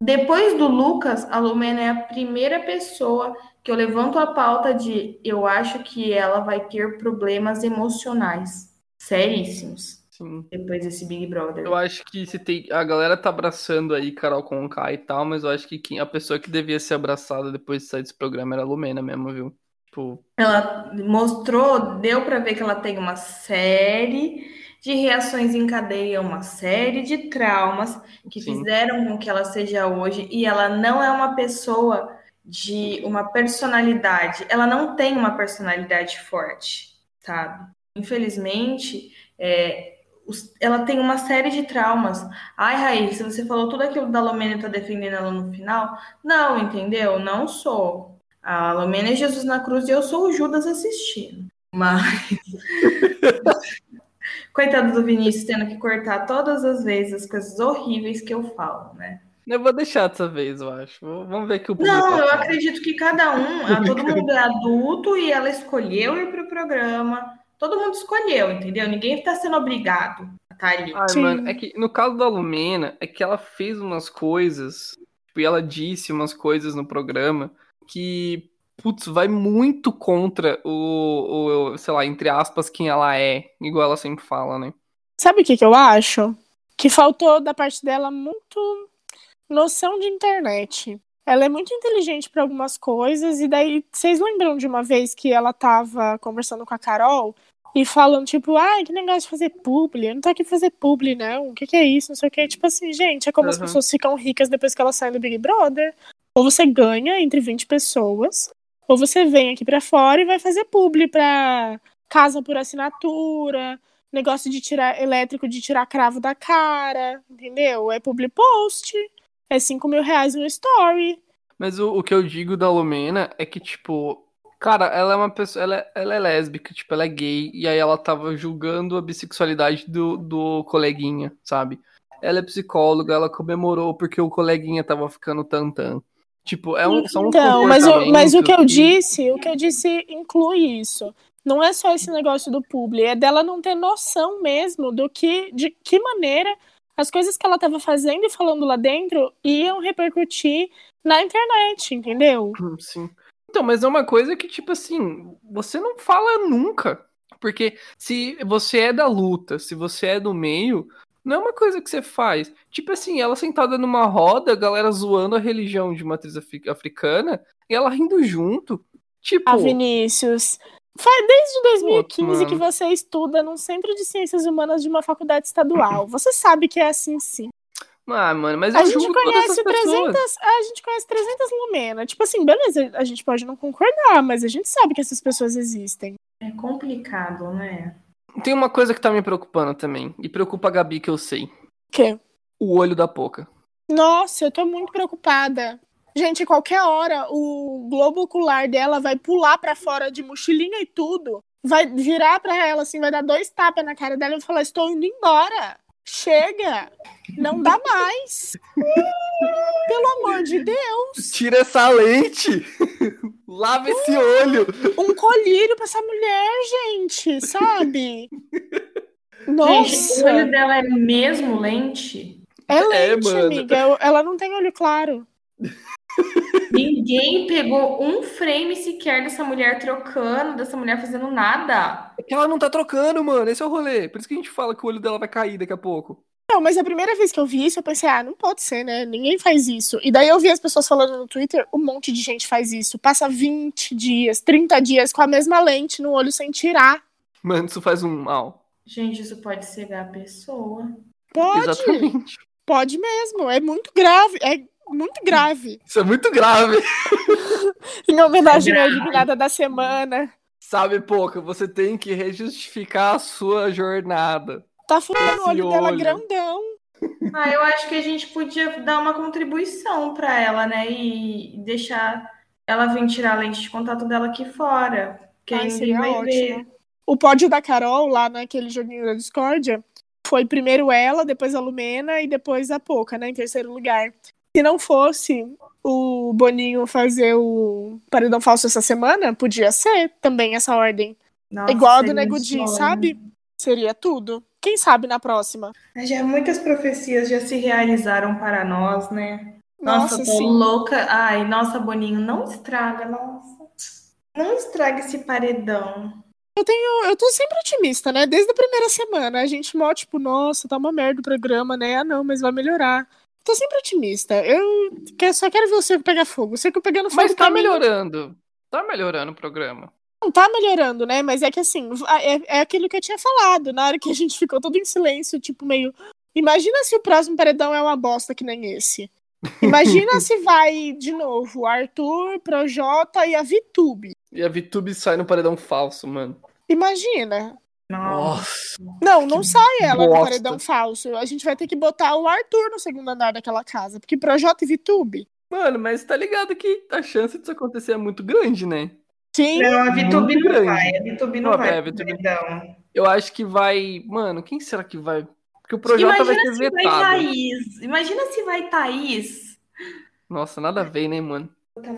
depois do Lucas, a Lumena é a primeira pessoa que eu levanto a pauta de eu acho que ela vai ter problemas emocionais seríssimos Sim. depois desse Big Brother. Eu acho que se tem. A galera tá abraçando aí Carol com K e tal, mas eu acho que quem- a pessoa que devia ser abraçada depois de sair desse programa era a Lumena mesmo, viu? Tipo, Ela mostrou, deu para ver que ela tem uma série de reações em cadeia, uma série de traumas que Sim. fizeram com que ela seja hoje, e ela não é uma pessoa de uma personalidade, ela não tem uma personalidade forte, sabe? Infelizmente, é, ela tem uma série de traumas. Ai, Raíssa, você falou tudo aquilo da Lumena e tá defendendo ela no final? Não, entendeu? Não sou. A Lumena é Jesus na cruz e eu sou o Judas assistindo. Mas. Coitado do Vinícius tendo que cortar todas as vezes as coisas horríveis que eu falo, né? eu vou deixar dessa vez, eu acho. Vamos ver que o público Não, eu fala. acredito que cada um, ah, todo mundo é adulto e ela escolheu ir pro programa. Todo mundo escolheu, entendeu? Ninguém está sendo obrigado a estar ali. Ai, Sim. mano, é que no caso da Lumena, é que ela fez umas coisas, tipo, e ela disse umas coisas no programa que, putz, vai muito contra o, o, sei lá, entre aspas, quem ela é, igual ela sempre fala, né? Sabe o que, que eu acho? Que faltou da parte dela muito noção de internet. Ela é muito inteligente para algumas coisas, e daí vocês lembram de uma vez que ela tava conversando com a Carol e falando, tipo, ai, que negócio de fazer publi, eu não tô aqui pra fazer publi, não. O que, que é isso? Não sei o que. Tipo assim, gente, é como as Uhum. pessoas ficam ricas depois que elas saem do Big Brother. Ou você ganha entre 20 pessoas, ou você vem aqui pra fora e vai fazer publi pra casa por assinatura, negócio de tirar elétrico de tirar cravo da cara, entendeu? É public post, é 5 mil reais no story. Mas o, o que eu digo da Lumena é que, tipo, Cara, ela é uma pessoa. Ela é, ela é lésbica, tipo, ela é gay. E aí ela tava julgando a bissexualidade do, do coleguinha, sabe? Ela é psicóloga, ela comemorou porque o coleguinha tava ficando tantã. Tipo, é um, são Então, mas, o, mas o que eu disse, o que eu disse inclui isso. Não é só esse negócio do publi, é dela não ter noção mesmo do que, de que maneira as coisas que ela estava fazendo e falando lá dentro iam repercutir na internet, entendeu? Hum, Sim. Então, mas é uma coisa que, tipo assim, você não fala nunca. Porque se você é da luta, se você é do meio, não é uma coisa que você faz. Tipo assim, ela sentada numa roda, a galera zoando a religião de matriz afri- africana, e ela rindo junto. Tipo, Ah, Vinícius. Faz desde 2015 Pô, que você estuda num centro de ciências humanas de uma faculdade estadual. Você sabe que é assim sim. ah, mano, mas A gente conhece pessoas. 300, a gente conhece 300 Lumena. Tipo assim, beleza, a gente pode não concordar, mas a gente sabe que essas pessoas existem. É complicado, né? Tem uma coisa que tá me preocupando também, e preocupa a Gabi, que eu sei. O quê? O olho da Poca. Nossa, eu tô muito preocupada. Gente, qualquer hora o globo ocular dela vai pular pra fora de mochilinha e tudo. Vai virar pra ela assim, vai dar dois tapas na cara dela e falar: Estou indo embora. Chega! Não dá mais. Pelo amor de Deus. Tira essa lente! Lava esse olho! Um colírio pra essa mulher, gente, sabe? Gente, o Nossa, olho dela é mesmo lente? é É, lente, mano. amiga. Ela não tem olho claro. Ninguém pegou um frame sequer dessa mulher trocando, dessa mulher fazendo nada. É que ela não tá trocando, mano. Esse é o rolê. Por isso que a gente fala que o olho dela vai cair daqui a pouco. Não, mas a primeira vez que eu vi isso, eu pensei, ah, não pode ser, né? Ninguém faz isso. E daí eu vi as pessoas falando no Twitter, um monte de gente faz isso. Passa 20 dias, 30 dias com a mesma lente no olho sem tirar. Mano, isso faz um mal. Gente, isso pode cegar a pessoa. Pode, Exatamente. pode mesmo. É muito grave, é muito grave. Isso é muito grave. Em homenagem à grave. eliminada da semana. Sabe, Poca, você tem que rejustificar a sua jornada. Tá furando o Esse olho dela olho. grandão. Ah, eu acho que a gente podia dar uma contribuição para ela, né? E deixar ela vir tirar a lente de contato dela aqui fora. Que Ai, aí ninguém seria vai ótimo. ver. O pódio da Carol, lá naquele joguinho da Discordia, foi primeiro ela, depois a Lumena e depois a Poca, né? Em terceiro lugar. Se não fosse o Boninho fazer o paredão falso essa semana, podia ser também essa ordem. Nossa, Igual a do Nego Di, sabe? Seria tudo. Quem sabe na próxima? Já muitas profecias já se realizaram para nós, né? Nossa, Nossa, tô sim. louca. Ai, nossa, Boninho, não estraga, nossa. Não estraga esse paredão. Eu, eu tô sempre otimista, né? Desde a primeira semana. A gente mó, tipo, nossa, tá uma merda o programa, né? Ah, não, mas vai melhorar. Tô sempre otimista. Eu só quero ver o circo pegar fogo. O circo pegando fogo Mas tá pra mim melhorando. Tá melhorando o programa. Não tá melhorando, né? Mas é que assim, é, é aquilo que eu tinha falado. Na hora que a gente ficou todo em silêncio, tipo, meio. Imagina se o próximo paredão é uma bosta que nem esse. Imagina se vai de novo Arthur, Projota e a Vitube. E a VTube sai no paredão falso, mano. Imagina. Nossa. Não, não sai ela no bosta. paredão falso. A gente vai ter que botar o Arthur no segundo andar daquela casa. Porque Projota e Vitube. Mano, mas tá ligado que a chance disso acontecer é muito grande, né? Sim. Não, a Vitube não grande. vai. A Vitube não Ó, vai. é, Vitube- paredão. Eu acho que vai. Mano, quem será que vai? Porque o Projota vai Imagina ser se vai vetado. Thaís. Imagina se vai Thaís. Nossa, nada a ver, né, mano?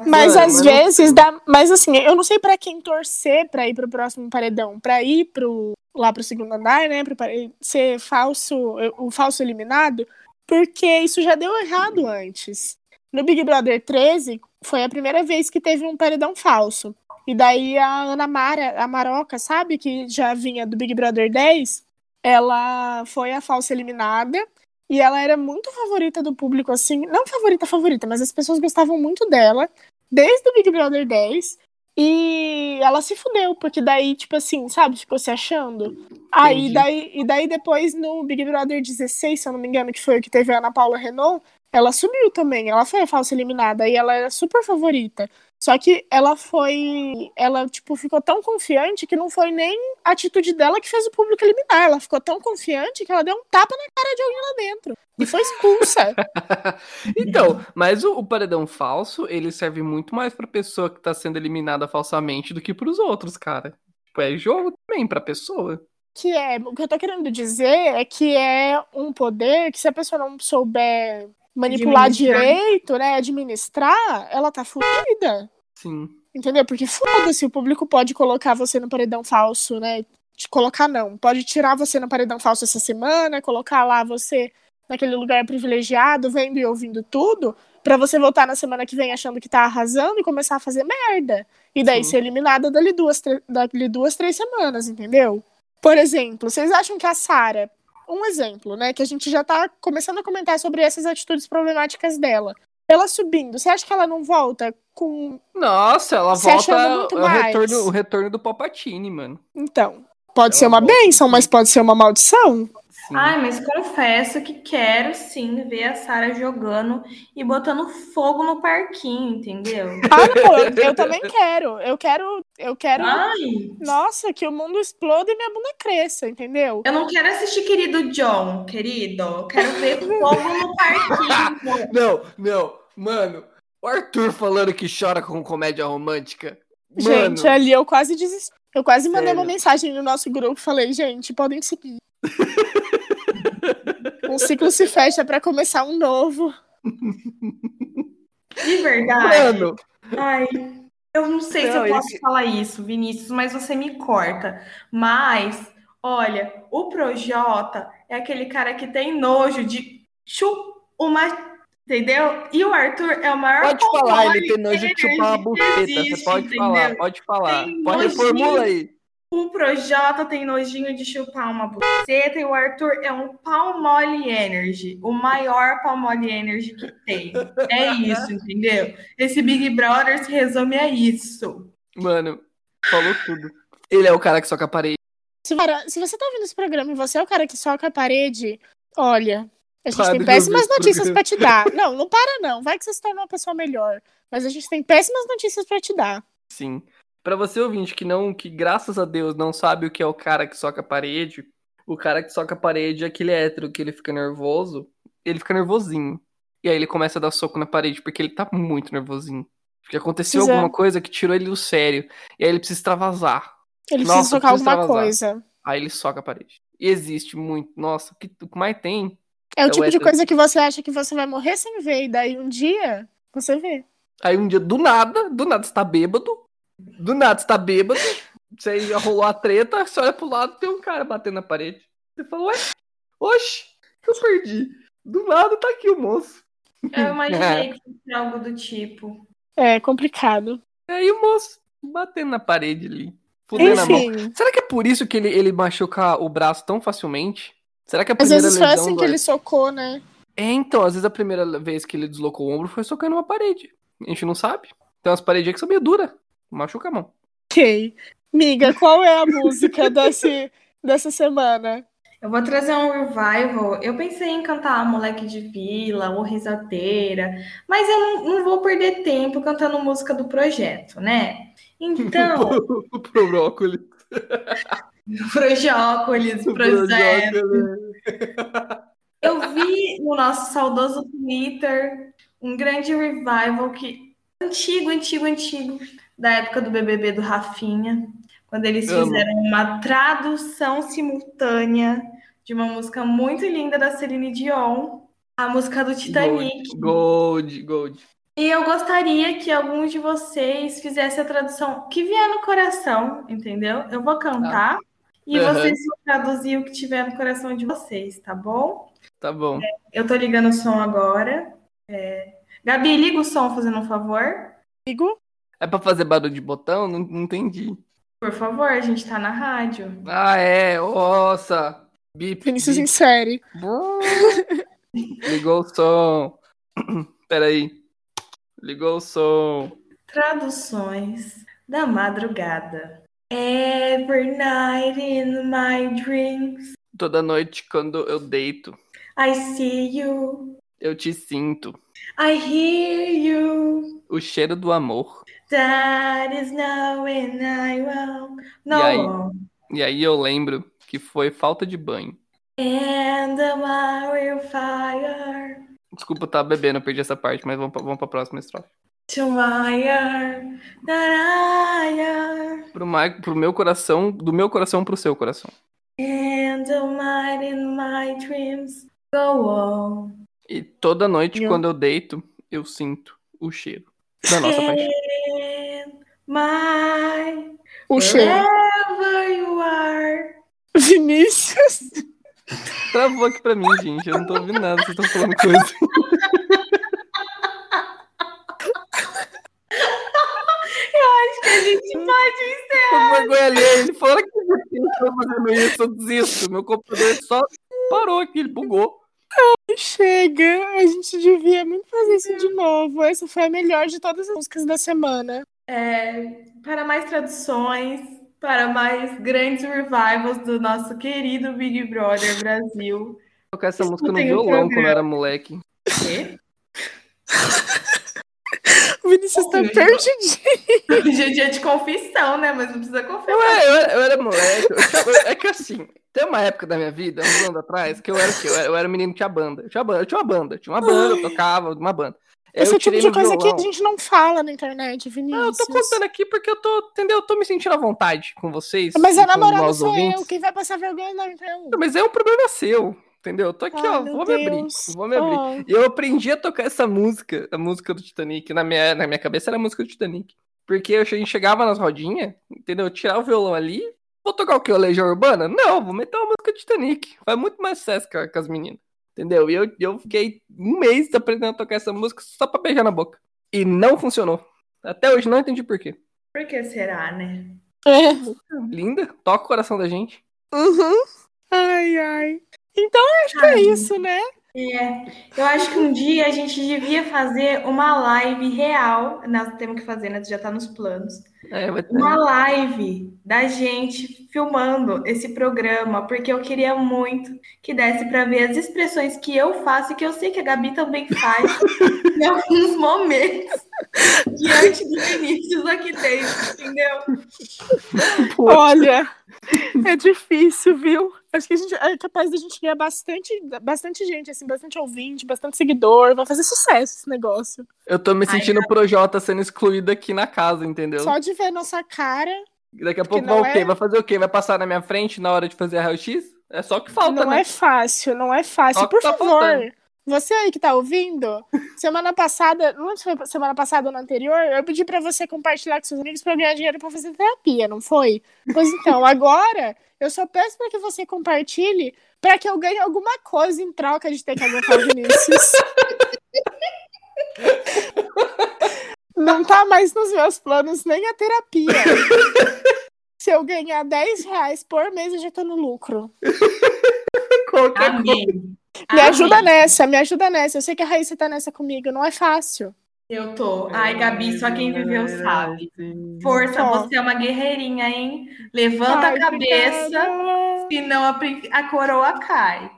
Mas Mano, às vezes dá. Mas assim, eu não sei pra quem torcer pra ir pro próximo paredão. Pra ir pro, lá pro segundo andar, né? Pra ser falso, o falso eliminado. Porque isso já deu errado antes. No Big Brother 13, foi a primeira vez que teve um paredão falso. E daí a Ana Mara, a Maroca, sabe? Que já vinha do Big Brother 10, ela foi a falsa eliminada. E ela era muito favorita do público, assim. Não favorita, favorita, mas as pessoas gostavam muito dela. Desde o Big Brother 10. E ela se fudeu, porque daí, tipo assim, sabe, ficou se achando. Aí daí, e daí depois no Big Brother 16, se eu não me engano, que foi o que teve a Ana Paula Renault, ela subiu também. Ela foi a falsa eliminada e ela era super favorita. Só que ela foi. Ela, tipo, ficou tão confiante que não foi nem a atitude dela que fez o público eliminar. Ela ficou tão confiante que ela deu um tapa na cara de alguém lá dentro. E foi expulsa. então, mas o, o, paredão falso, ele serve muito mais pra pessoa que tá sendo eliminada falsamente do que pros outros, cara. Tipo, é jogo também pra pessoa. Que é, o que eu tô querendo dizer é que é um poder que se a pessoa não souber manipular direito, né, administrar, ela tá fodida. Sim. Entendeu? Porque foda-se, o público pode colocar você no paredão falso, né? Te colocar não. Pode tirar você no paredão falso essa semana, colocar lá você naquele lugar privilegiado, vendo e ouvindo tudo, para você voltar na semana que vem achando que tá arrasando e começar a fazer merda. E daí Sim. ser eliminada dali duas, dali duas, três semanas, entendeu? Por exemplo, vocês acham que a Sara um exemplo, né? Que a gente já tá começando a comentar sobre essas atitudes problemáticas dela. Ela subindo, você acha que ela não volta com. Nossa, ela volta muito o, retorno, o retorno do Palpatine, mano. Então. Pode ela ser uma bênção, mas pode ser uma maldição. Sim. Ai, mas confesso que quero sim ver a Sara jogando e botando fogo no parquinho, entendeu? Ah, não, eu, eu também quero. Eu quero, eu quero. Ai. Nossa, que o mundo exploda e minha bunda cresça, entendeu? Eu não quero assistir querido John, querido. Eu quero ver fogo no parquinho. não, não, mano. O Arthur falando que chora com comédia romântica. Mano. Gente, ali eu quase desisti. Eu quase mandei Sério? uma mensagem no nosso grupo falei, gente, podem seguir. um ciclo se fecha para começar um novo. De verdade. Mano. Ai, eu não sei não, se eu posso ele... falar isso, Vinícius, mas você me corta. Mas, olha, o Projota é aquele cara que tem nojo de uma Entendeu? E o Arthur é o maior Pode falar, ele tem nojo de chupar uma buceta. Você pode entendeu? falar, pode falar. Tem pode reformula aí. O Projota tem nojinho de chupar uma buceta e o Arthur é um palmole energy, o maior palmole energy que tem. É isso, entendeu? Esse Big Brother se resume a isso. Mano, falou tudo. Ele é o cara que soca a parede. Se, se você tá ouvindo esse programa e você é o cara que soca a parede, olha, a gente tem péssimas notícias para te dar. Não, não para não. Vai que você se torna uma pessoa melhor. Mas a gente tem péssimas notícias para te dar. Sim. Para você ouvinte que não, que graças a Deus não sabe o que é o cara que soca a parede, o cara que soca a parede é aquele hétero que ele fica nervoso, ele fica nervosinho. E aí ele começa a dar soco na parede porque ele tá muito nervosinho. Porque aconteceu precisa... alguma coisa que tirou ele do sério. E aí ele precisa extravasar. Ele Nossa, precisa socar alguma coisa. Aí ele soca a parede. E existe muito. Nossa, o que mais tem é o é tipo o de coisa que você acha que você vai morrer sem ver, e daí um dia você vê. Aí um dia, do nada, do nada você tá bêbado, do nada você tá bêbado, você já rolou a treta, você olha pro lado tem um cara batendo na parede. Você fala, ué, oxe, eu perdi. Do nada tá aqui o moço. Eu imaginei é. que fosse algo do tipo. É complicado. Aí o moço batendo na parede ali. Fudendo a mão. Será que é por isso que ele, ele machuca o braço tão facilmente? Será que a primeira Às vezes foi assim que ele socou, né? É, então, às vezes a primeira vez que ele deslocou o ombro foi socando uma parede. A gente não sabe. Tem umas paredes que são meio duras. Machuca a mão. Ok. Miga, qual é a música desse, dessa semana? Eu vou trazer um revival. Eu pensei em cantar Moleque de Vila ou Risadeira, mas eu não, não vou perder tempo cantando música do projeto, né? Então. pro brócolis. Projócolis, projeto. Eu vi no nosso saudoso Twitter um grande revival que antigo, antigo, antigo, da época do BBB do Rafinha, quando eles Amo. fizeram uma tradução simultânea de uma música muito linda da Celine Dion, a música do Titanic. Gold, Gold. Gold. E eu gostaria que alguns de vocês fizessem a tradução que vier no coração, entendeu? Eu vou cantar. Ah. E uhum. vocês vão traduzir o que tiver no coração de vocês, tá bom? Tá bom. É, eu tô ligando o som agora. É... Gabi, liga o som, fazendo um favor. Ligo. É pra fazer barulho de botão? Não, não entendi. Por favor, a gente tá na rádio. Ah, é? Nossa! Bip, Vinícius bip. em série. Ligou o som. Peraí. Ligou o som. Traduções da madrugada. Every night in my dreams. Toda noite quando eu deito. I see you. Eu te sinto. I hear you. O cheiro do amor. That is now I won't. No. E aí? E aí eu lembro que foi falta de banho. And the wildfire. Desculpa, eu tava bebendo, eu perdi essa parte, mas vamos pra, vamos pra próxima estrofe. To my heart, that. Pro, Mar... pro meu coração, do meu coração pro seu coração. And the might in my dreams go on. E toda noite, Eu- quando eu deito, eu sinto o cheiro da nossa paixão. My O wherever you are. Vinícius. Travou aqui pra mim, gente. Eu não tô ouvindo nada, vocês estão falando coisa. Acho que a gente pode encerrar. Com vergonha alheia. Ele falou que eu tô fazendo isso, eu desisto. Meu computador só parou aqui, ele bugou. Chega. A gente devia muito fazer isso de novo. Essa foi a melhor de todas as músicas da semana. É, para mais traduções, para mais grandes revivals do nosso querido Big Brother Brasil. Tocar essa música no violão quando era moleque. Quê? O Vinícius tá perdidinho. Hoje é dia de confissão, né? Mas não precisa confessar. Era, eu era, eu era moleque. eu- é que assim, tem uma época da minha vida, uns anos atrás, que eu era o quê? Eu era, eu era menino que tinha banda. Eu tinha banda, eu tinha uma banda, eu tinha uma banda, eu tocava uma banda. Aí Esse eu tipo de coisa que a gente não fala na internet, Não, Vinícius. eu tô contando aqui porque eu tô, entendeu? Eu tô me sentindo à vontade com vocês. Mas a namorada sou ouvintes. eu. Quem vai passar vergonha não é eu. Não, Mas é um problema seu, entendeu? Eu tô aqui, Ai, ó, vou me abrir, Deus. vou me abrir. Oh. E eu aprendi a tocar essa música, a música do Titanic, na minha, na minha cabeça era a música do Titanic. Porque eu a gente chegava nas rodinhas, entendeu? Tirar o violão ali, vou tocar o quê? O Legião Urbana? Não, vou meter uma música Titanic. Faz muito mais sucesso com, com as meninas. Entendeu? E eu, eu fiquei um mês aprendendo a tocar essa música só pra beijar na boca. E não funcionou. Até hoje não entendi por quê. Por que será, né? É. Linda, toca o coração da gente. Uhum. Ai, ai. Então acho que é isso, né? É, eu acho que um dia a gente devia fazer uma live real. Nós temos que fazer, né? Já tá nos planos. É. Uma live da gente filmando esse programa, porque eu queria muito que desse para ver as expressões que eu faço e que eu sei que a Gabi também faz em alguns momentos diante do Vinícius aqui dentro, entendeu? Olha, é difícil, viu? Acho que a gente é capaz da gente ganhar bastante, bastante gente, assim, bastante ouvinte, bastante seguidor. Vai fazer sucesso esse negócio. Eu tô me sentindo pro Jota sendo excluído aqui na casa, entendeu? Só de ver nossa cara, Daqui a pouco não vai o quê? é- Vai fazer o quê? Vai passar na minha frente na hora de fazer a raio-x? É só o que falta, não né? é fácil, não é fácil. Por tá favor, faltando. Você aí que tá ouvindo, semana passada, não lembro se foi semana passada ou na anterior, eu pedi pra você compartilhar com seus amigos pra eu ganhar dinheiro pra fazer terapia, não foi? Pois então, agora eu só peço pra que você compartilhe pra que eu ganhe alguma coisa em troca de ter que aguentar o Vinícius. Não tá mais nos meus planos nem a terapia. Se eu ganhar 10 reais por mês, eu já tô no lucro. Qualquer coisa. Me ajuda Amém. nessa, me ajuda nessa. Eu sei que a Raíssa tá nessa comigo, não é fácil. Eu tô. Ai, Gabi, só quem viveu sabe. Força, você é uma guerreirinha, hein? Levanta Ai, a cabeça, obrigada. senão a, a coroa cai.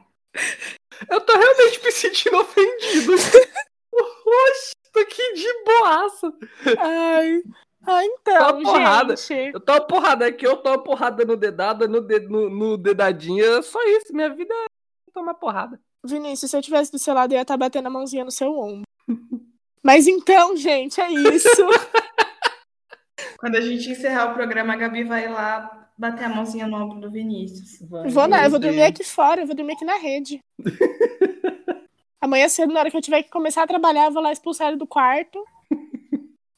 Eu tô realmente me sentindo ofendido. Oxe, tô aqui de boaça. Ai. Ah, então, uma porrada. gente. Eu tô uma porrada aqui, eu tô uma porrada no dedado, no, de, no, no dedadinho. É só isso. Minha vida é tomar porrada. Vinícius, se eu tivesse do seu lado, eu ia estar batendo a mãozinha no seu ombro. Mas então, gente, é isso. Quando a gente encerrar o programa, a Gabi vai lá bater a mãozinha no ombro do Vinícius. vou, na, eu vou dormir aqui fora, eu vou dormir aqui na rede. Amanhã cedo, na hora que eu tiver que começar a trabalhar, eu vou lá expulsar ele do quarto.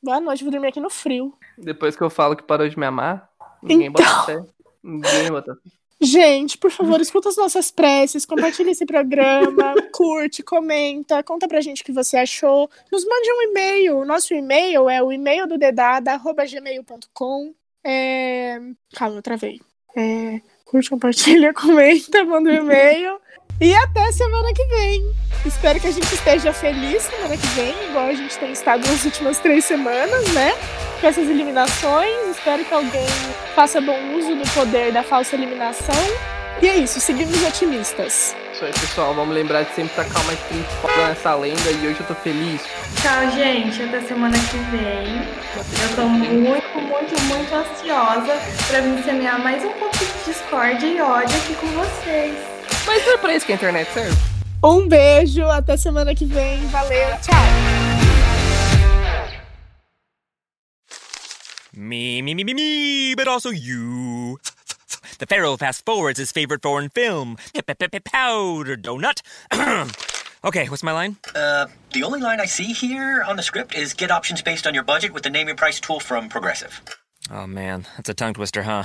Boa noite, vou dormir aqui no frio. Depois que eu falo que parou de me amar, ninguém bota Então. fé. Ninguém bota fé. Gente, por favor, escuta as nossas preces, compartilha esse programa, curte, comenta, conta pra gente o que você achou. Nos mande um e-mail. O nosso e-mail é o e-mail do dedada.gmail.com. É... Calma, eu travei. É... Curte, compartilha, comenta, manda um e-mail. E até semana que vem. Espero que a gente esteja feliz semana que vem, igual a gente tem estado nas últimas três semanas, né? Com essas eliminações. Espero que alguém faça bom uso do poder da falsa eliminação. E é isso, seguimos otimistas. Isso aí, pessoal. Vamos lembrar de sempre tacar uma stream foda nessa lenda e hoje eu tô feliz. Tchau, gente. Até semana que vem. Eu tô muito, muito, muito ansiosa pra vir semear mais um pouco de discórdia e ódio aqui com vocês. Mas não é pra isso que a internet serve. Um beijo, até semana que vem. Valeu, tchau. Me, me, me, me, me, but also you. The Pharaoh fast forwards his favorite foreign film, Powder Donut. okay, what's my line? Uh, the only line I see here on the script is get options based on your budget with the name your price tool from Progressive. Oh man, that's a tongue twister, huh?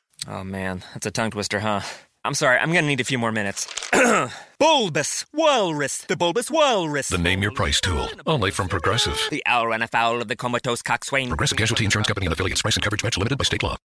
Oh man, that's a tongue twister, huh? I'm sorry, I'm gonna need a few more minutes. bulbous Walrus, the Bulbous Walrus. The Name Your Price tool, only from Progressive. The owl ran afoul of the comatose coxswain. Progressive Casualty Insurance Company and affiliates. Price and coverage match limited by state law.